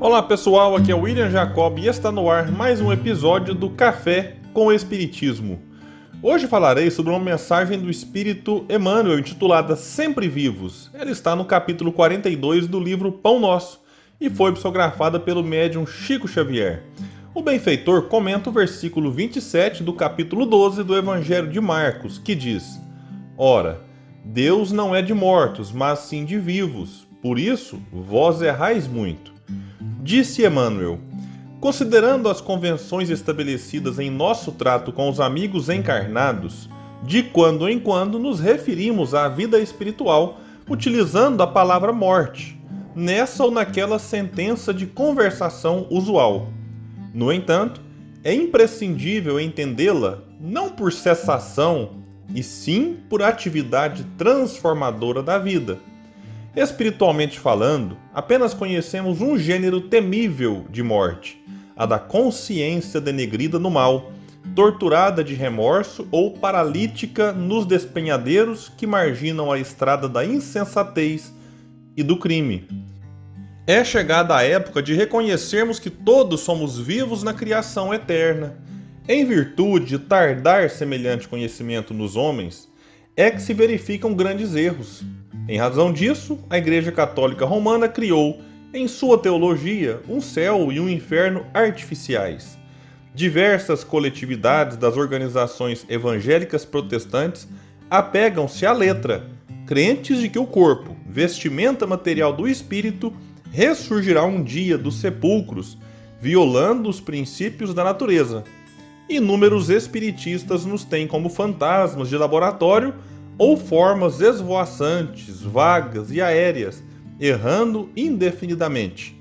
Olá pessoal, aqui é o William Jacob e está no ar mais um episódio do Café com o Espiritismo. Hoje falarei sobre uma mensagem do Espírito Emmanuel intitulada Sempre Vivos. Ela está no capítulo 42 do livro Pão Nosso e foi psicografada pelo médium Chico Xavier. O benfeitor comenta o versículo 27 do capítulo 12 do Evangelho de Marcos, que diz: Ora, Deus não é de mortos, mas sim de vivos. Por isso, vós errais muito. Disse Emmanuel: Considerando as convenções estabelecidas em nosso trato com os amigos encarnados, de quando em quando nos referimos à vida espiritual utilizando a palavra morte, nessa ou naquela sentença de conversação usual. No entanto, é imprescindível entendê-la não por cessação, e sim por atividade transformadora da vida Espiritualmente falando, apenas conhecemos um gênero temível de morte, a da consciência denegrida no mal, torturada de remorso ou paralítica nos despenhadeiros que marginam a estrada da insensatez e do crime. É chegada a época de reconhecermos que todos somos vivos na criação eterna. Em virtude de tardar semelhante conhecimento nos homens, é que se verificam grandes erros. Em razão disso, a Igreja Católica Romana criou, em sua teologia, um céu e um inferno artificiais. Diversas coletividades das organizações evangélicas protestantes apegam-se à letra, crentes de que o corpo, vestimenta material do espírito, ressurgirá um dia dos sepulcros, violando os princípios da natureza. Inúmeros espiritistas nos têm como fantasmas de laboratório ou formas esvoaçantes, vagas e aéreas, errando indefinidamente.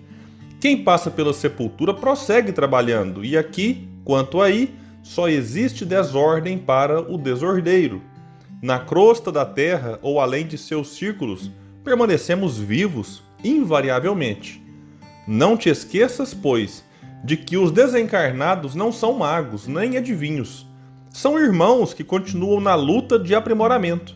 Quem passa pela sepultura prossegue trabalhando, e aqui, quanto aí, só existe desordem para o desordeiro. Na crosta da terra ou além de seus círculos, permanecemos vivos, invariavelmente. Não te esqueças, pois, de que os desencarnados não são magos nem adivinhos são irmãos que continuam na luta de aprimoramento.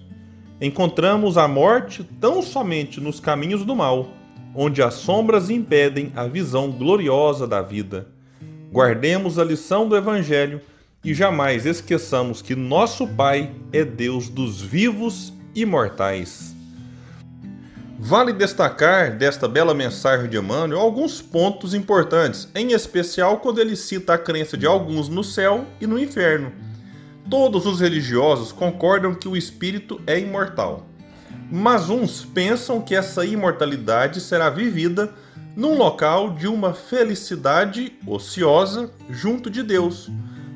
Encontramos a morte tão somente nos caminhos do mal, onde as sombras impedem a visão gloriosa da vida. Guardemos a lição do Evangelho e jamais esqueçamos que nosso Pai é Deus dos vivos e mortais. Vale destacar desta bela mensagem de Emmanuel alguns pontos importantes, em especial quando ele cita a crença de alguns no céu e no inferno Todos os religiosos concordam que o espírito é imortal, mas uns pensam que essa imortalidade será vivida num local de uma felicidade ociosa junto de Deus,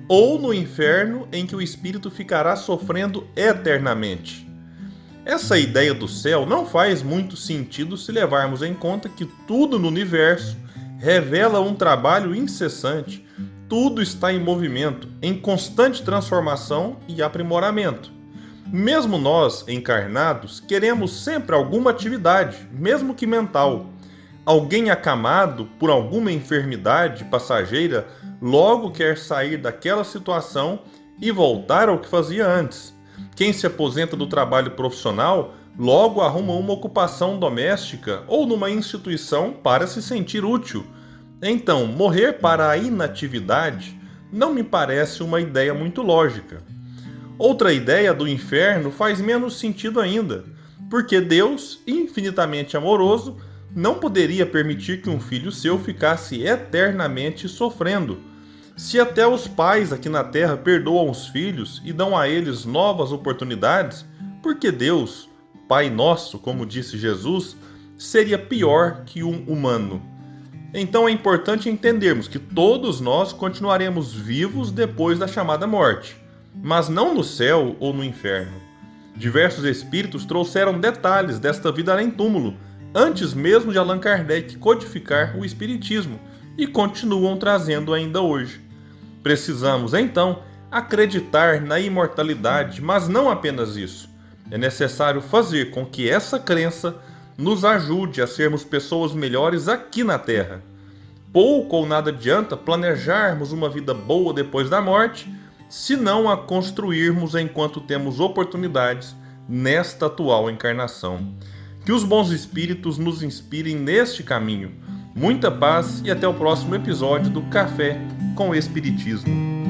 ou no inferno em que o espírito ficará sofrendo eternamente. Essa ideia do céu não faz muito sentido se levarmos em conta que tudo no universo revela um trabalho incessante tudo está em movimento, em constante transformação e aprimoramento. Mesmo nós, encarnados, queremos sempre alguma atividade, mesmo que mental. Alguém acamado por alguma enfermidade passageira logo quer sair daquela situação e voltar ao que fazia antes. Quem se aposenta do trabalho profissional logo arruma uma ocupação doméstica ou numa instituição para se sentir útil então, morrer para a inatividade não me parece uma ideia muito lógica. Outra ideia do inferno faz menos sentido ainda, porque Deus, infinitamente amoroso, não poderia permitir que um filho seu ficasse eternamente sofrendo. Se até os pais aqui na terra perdoam os filhos e dão a eles novas oportunidades, por que Deus, Pai nosso, como disse Jesus, seria pior que um humano? Então é importante entendermos que todos nós continuaremos vivos depois da chamada morte, mas não no céu ou no inferno. Diversos espíritos trouxeram detalhes desta vida além túmulo, antes mesmo de Allan Kardec codificar o Espiritismo, e continuam trazendo ainda hoje. Precisamos, então, acreditar na imortalidade, mas não apenas isso. É necessário fazer com que essa crença nos ajude a sermos pessoas melhores aqui na Terra. Pouco ou nada adianta planejarmos uma vida boa depois da morte, se não a construirmos enquanto temos oportunidades nesta atual encarnação. Que os bons espíritos nos inspirem neste caminho, Muita paz e até o próximo episódio do Café com Espiritismo.